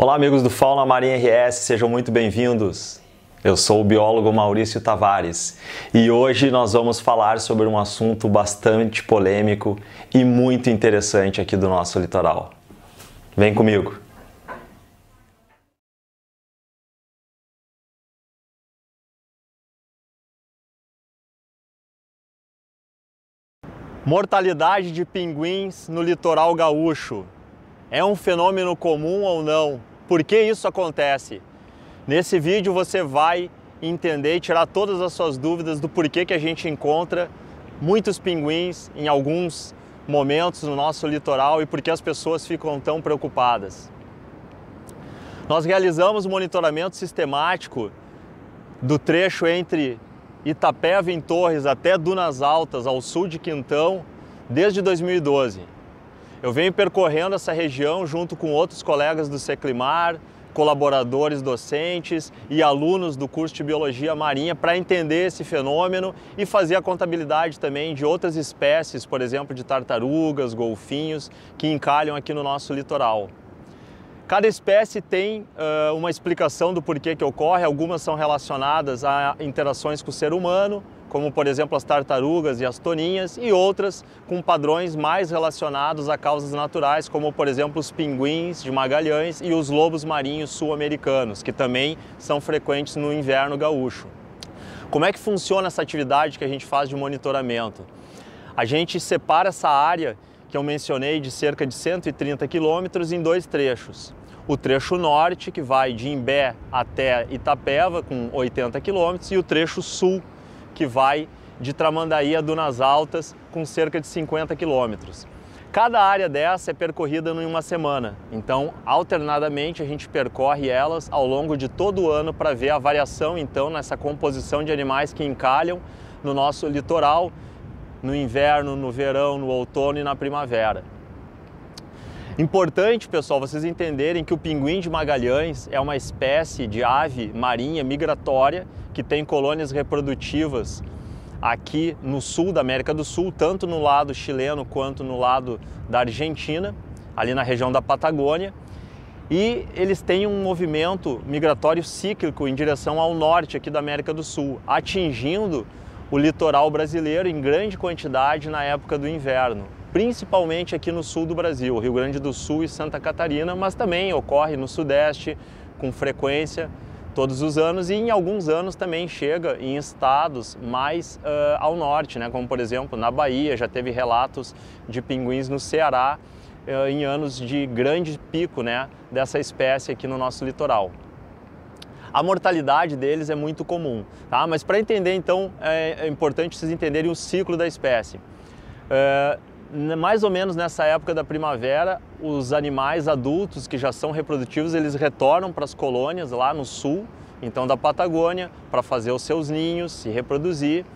Olá, amigos do Fauna Marinha RS, sejam muito bem-vindos. Eu sou o biólogo Maurício Tavares e hoje nós vamos falar sobre um assunto bastante polêmico e muito interessante aqui do nosso litoral. Vem comigo! Mortalidade de pinguins no litoral gaúcho. É um fenômeno comum ou não? Por que isso acontece? Nesse vídeo você vai entender e tirar todas as suas dúvidas do porquê que a gente encontra muitos pinguins em alguns momentos no nosso litoral e por que as pessoas ficam tão preocupadas. Nós realizamos monitoramento sistemático do trecho entre Itapeva em Torres até Dunas Altas, ao sul de Quintão, desde 2012. Eu venho percorrendo essa região junto com outros colegas do Seclimar, colaboradores docentes e alunos do curso de Biologia Marinha para entender esse fenômeno e fazer a contabilidade também de outras espécies, por exemplo, de tartarugas, golfinhos, que encalham aqui no nosso litoral. Cada espécie tem uh, uma explicação do porquê que ocorre, algumas são relacionadas a interações com o ser humano, como por exemplo as tartarugas e as toninhas, e outras com padrões mais relacionados a causas naturais, como por exemplo os pinguins de Magalhães e os lobos marinhos sul-americanos, que também são frequentes no inverno gaúcho. Como é que funciona essa atividade que a gente faz de monitoramento? A gente separa essa área que eu mencionei de cerca de 130 quilômetros em dois trechos. O trecho norte, que vai de Imbé até Itapeva, com 80 quilômetros, e o trecho sul, que vai de Tramandaí a Dunas Altas com cerca de 50 quilômetros. Cada área dessa é percorrida em uma semana, então alternadamente a gente percorre elas ao longo de todo o ano para ver a variação então nessa composição de animais que encalham no nosso litoral no inverno, no verão, no outono e na primavera. Importante, pessoal, vocês entenderem que o pinguim de Magalhães é uma espécie de ave marinha migratória que tem colônias reprodutivas aqui no sul da América do Sul, tanto no lado chileno quanto no lado da Argentina, ali na região da Patagônia. E eles têm um movimento migratório cíclico em direção ao norte aqui da América do Sul, atingindo o litoral brasileiro em grande quantidade na época do inverno principalmente aqui no sul do Brasil, Rio Grande do Sul e Santa Catarina, mas também ocorre no Sudeste com frequência todos os anos e em alguns anos também chega em estados mais uh, ao norte, né? como por exemplo na Bahia, já teve relatos de pinguins no Ceará uh, em anos de grande pico né? dessa espécie aqui no nosso litoral. A mortalidade deles é muito comum, tá? mas para entender então é, é, importante vocês entenderem o ciclo da espécie. Uh, mais ou menos nessa época da primavera, os animais adultos que já são reprodutivos, eles retornam para as colônias lá no sul, então da Patagônia, para fazer os seus ninhos, se reproduzir.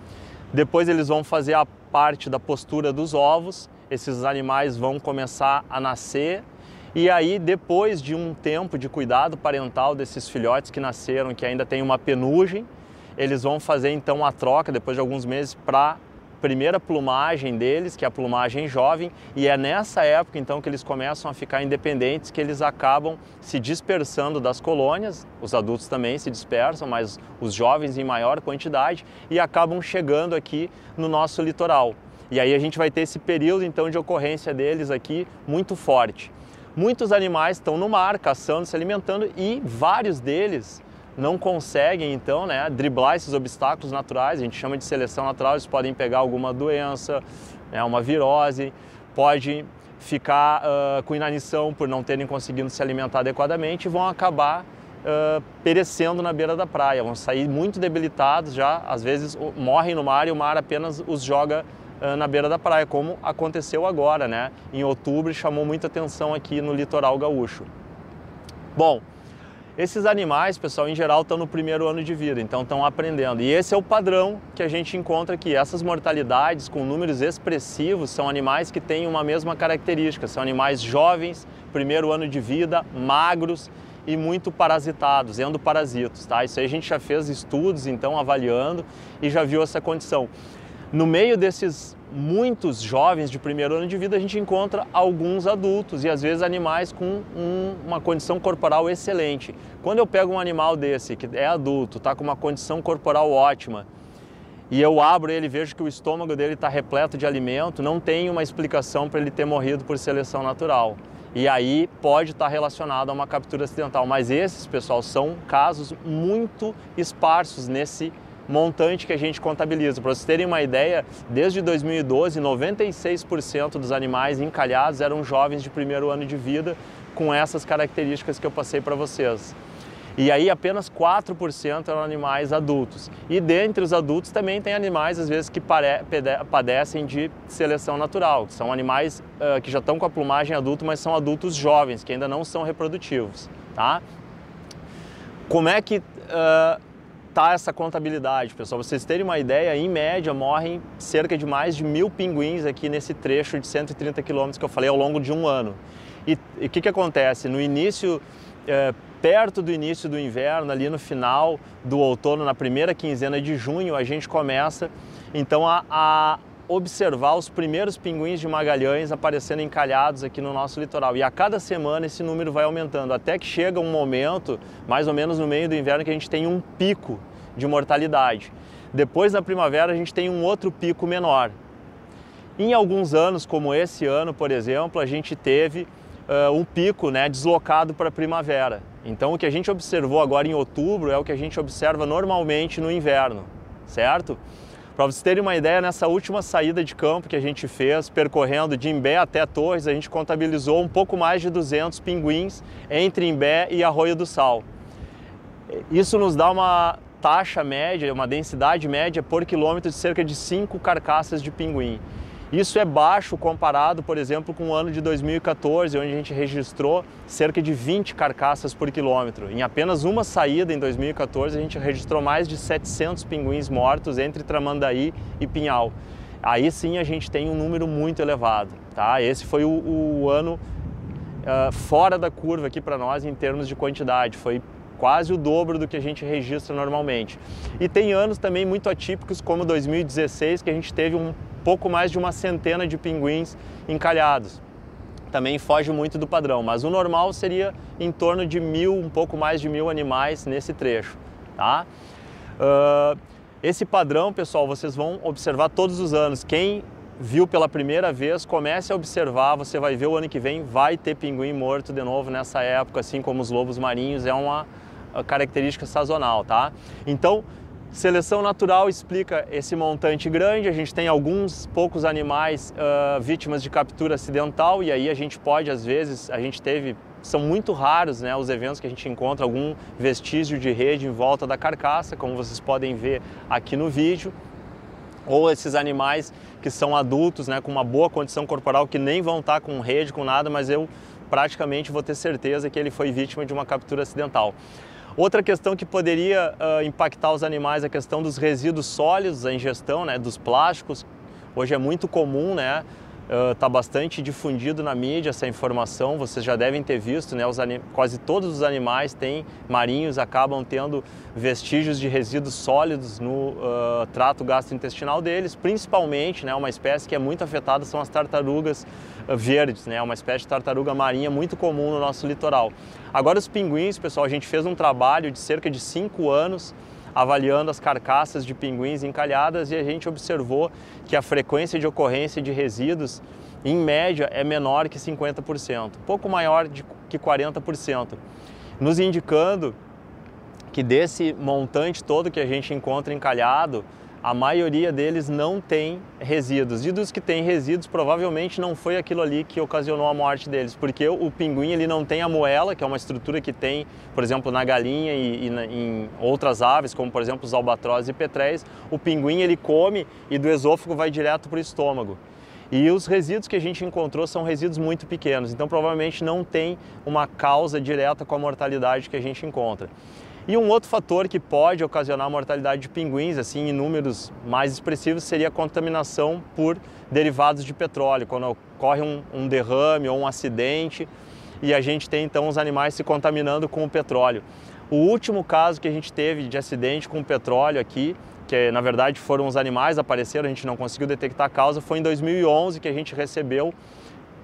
Depois eles vão fazer a parte da postura dos ovos, esses animais vão começar a nascer e aí depois de um tempo de cuidado parental desses filhotes que nasceram, que ainda tem uma penugem, eles vão fazer então a troca depois de alguns meses para primeira plumagem deles, que é a plumagem jovem, e é nessa época então que eles começam a ficar independentes, que eles acabam se dispersando das colônias, os adultos também se dispersam, mas os jovens em maior quantidade, e acabam chegando aqui no nosso litoral. E aí a gente vai ter esse período então de ocorrência deles aqui muito forte. Muitos animais estão no mar, caçando, se alimentando, e vários deles não conseguem então né, driblar esses obstáculos naturais, a gente chama de seleção natural, eles podem pegar alguma doença, né, uma virose, pode ficar uh, com inanição por não terem conseguido se alimentar adequadamente e vão acabar uh, perecendo na beira da praia, vão sair muito debilitados já, às vezes morrem no mar e o mar apenas os joga na beira da praia, como aconteceu agora, né? Em outubro chamou muita atenção aqui no litoral gaúcho. Bom, esses animais, pessoal, em geral estão no primeiro ano de vida, então estão aprendendo. E esse é o padrão que a gente encontra aqui. Essas mortalidades com números expressivos são animais que têm uma mesma característica. São animais jovens, primeiro ano de vida, magros e muito parasitados, endoparasitos, tá? Isso aí a gente já fez estudos, então, avaliando e já viu essa condição. No meio desses muitos jovens de primeiro ano de vida, a gente encontra alguns adultos e às vezes animais com um, uma condição corporal excelente. Quando eu pego um animal desse, que é adulto, está com uma condição corporal ótima, e eu abro ele e vejo que o estômago dele está repleto de alimento, não tem uma explicação para ele ter morrido por seleção natural. E aí pode estar tá relacionado a uma captura acidental. Mas esses, pessoal, são casos muito esparsos nesse montante que a gente contabiliza. Para vocês terem uma ideia, desde 2012, 96% dos animais encalhados eram jovens de primeiro ano de vida com essas características que eu passei para vocês. E aí apenas 4% eram animais adultos. E dentre os adultos também tem animais, às vezes, que padecem de seleção natural, são animais uh, que já estão com a plumagem adulta, mas são adultos jovens, que ainda não são reprodutivos. Tá? Como é que uh, tá essa contabilidade, pessoal? Vocês terem uma ideia, em média morrem cerca de mais de mil pinguins aqui nesse trecho de 130 quilômetros que eu falei ao longo de um ano. E o que, que acontece? No início, é, perto do início do inverno, ali no final do outono, na primeira quinzena de junho, a gente começa então a, a observar os primeiros pinguins de Magalhães aparecendo encalhados aqui no nosso litoral. E a cada semana esse número vai aumentando, até que chega um momento, mais ou menos no meio do inverno, que a gente tem um pico de mortalidade. Depois da primavera a gente tem um outro pico menor. Em alguns anos, como esse ano, por exemplo, a gente teve uh, um pico né, deslocado para a primavera. Então o que a gente observou agora em outubro é o que a gente observa normalmente no inverno, certo? Para vocês terem uma ideia, nessa última saída de campo que a gente fez, percorrendo de Imbé até Torres, a gente contabilizou um pouco mais de 200 pinguins entre Imbé e Arroio do Sal. Isso nos dá uma taxa média, uma densidade média por quilômetro de cerca de 5 carcaças de pinguim. Isso é baixo comparado, por exemplo, com o ano de 2014, onde a gente registrou cerca de 20 carcaças por quilômetro. Em apenas uma saída em 2014, a gente registrou mais de 700 pinguins mortos entre Tramandaí e Pinhal. Aí sim a gente tem um número muito elevado. Tá? Esse foi o, o ano uh, fora da curva aqui para nós em termos de quantidade. Foi quase o dobro do que a gente registra normalmente. E tem anos também muito atípicos, como 2016, que a gente teve um pouco mais de uma centena de pinguins encalhados. Também foge muito do padrão, mas o normal seria em torno de mil, um pouco mais de mil animais nesse trecho. Tá? Uh, esse padrão, pessoal, vocês vão observar todos os anos. Quem viu pela primeira vez, comece a observar, você vai ver o ano que vem, vai ter pinguim morto de novo nessa época, assim como os lobos marinhos, é uma característica sazonal, tá? Então, Seleção natural explica esse montante grande, a gente tem alguns poucos animais uh, vítimas de captura acidental e aí a gente pode, às vezes, a gente teve, são muito raros né, os eventos que a gente encontra algum vestígio de rede em volta da carcaça, como vocês podem ver aqui no vídeo, ou esses animais que são adultos, né, com uma boa condição corporal, que nem vão estar com rede, com nada, mas eu praticamente vou ter certeza que ele foi vítima de uma captura acidental. Outra questão que poderia uh, impactar os animais é a questão dos resíduos sólidos, a ingestão né, dos plásticos. Hoje é muito comum, né? Está uh, bastante difundido na mídia essa informação, vocês já devem ter visto, né? Os quase todos os animais têm, marinhos acabam tendo vestígios de resíduos sólidos no uh, trato gastrointestinal deles, principalmente, né? Uma espécie que é muito afetada são as tartarugas verdes, né? Uma espécie de tartaruga marinha muito comum no nosso litoral. Agora os pinguins, pessoal, a gente fez um trabalho de cerca de cinco anos avaliando as carcaças de pinguins encalhadas e a gente observou que a frequência de ocorrência de resíduos, em média, é menor que 50%, pouco maior de, que 40%, nos indicando que desse montante todo que a gente encontra encalhado, a maioria deles não tem resíduos. E dos que têm resíduos, provavelmente não foi aquilo ali que ocasionou a morte deles, porque o pinguim ele não tem a moela, que é uma estrutura que tem, por exemplo, na galinha e, e na, em outras aves, como por exemplo os albatrozes e petréis. O pinguim ele come e do esôfago vai direto para o estômago. E os resíduos que a gente encontrou são resíduos muito pequenos, então provavelmente não tem uma causa direta com a mortalidade que a gente encontra. E um outro fator que pode ocasionar a mortalidade de pinguins, assim, em números mais expressivos, seria a contaminação por derivados de petróleo, quando ocorre um, um derrame ou um acidente e a gente tem então os animais se contaminando com o petróleo. O último caso que a gente teve de acidente com petróleo aqui, que na verdade foram os animais apareceram, a gente não conseguiu detectar a causa, foi em 2011 que a gente recebeu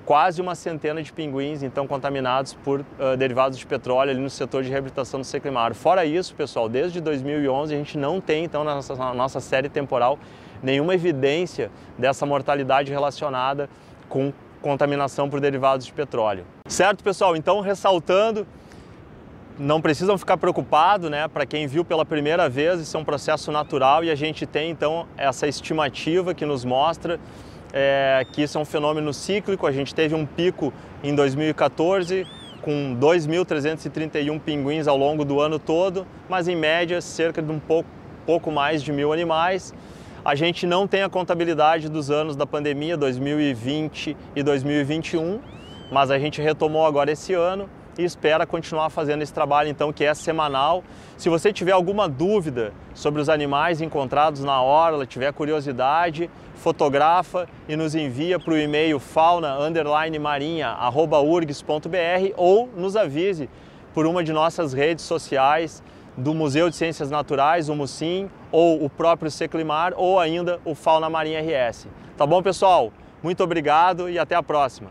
quase uma centena de pinguins então contaminados por uh, derivados de petróleo ali no setor de reabilitação do Seclimar. Fora isso, pessoal, desde 2011 a gente não tem então na nossa, na nossa série temporal nenhuma evidência dessa mortalidade relacionada com contaminação por derivados de petróleo. Certo, pessoal? Então, ressaltando, não precisam ficar preocupados, né? Para quem viu pela primeira vez, isso é um processo natural e a gente tem então essa estimativa que nos mostra é, que isso é um fenômeno cíclico. A gente teve um pico em 2014 com 2.331 pinguins ao longo do ano todo, mas em média cerca de um pouco, pouco mais de mil animais. A gente não tem a contabilidade dos anos da pandemia, 2020 e 2021, mas a gente retomou agora esse ano e espera continuar fazendo esse trabalho então que é semanal. Se você tiver alguma dúvida sobre os animais encontrados na orla, tiver curiosidade, fotografa e nos envia para o e-mail fauna_marinha@urgs.br ou nos avise por uma de nossas redes sociais do Museu de Ciências Naturais, o MUCIM, ou o próprio Seclimar, ou ainda o Fauna Marinha RS. Tá bom, pessoal? Muito obrigado e até a próxima.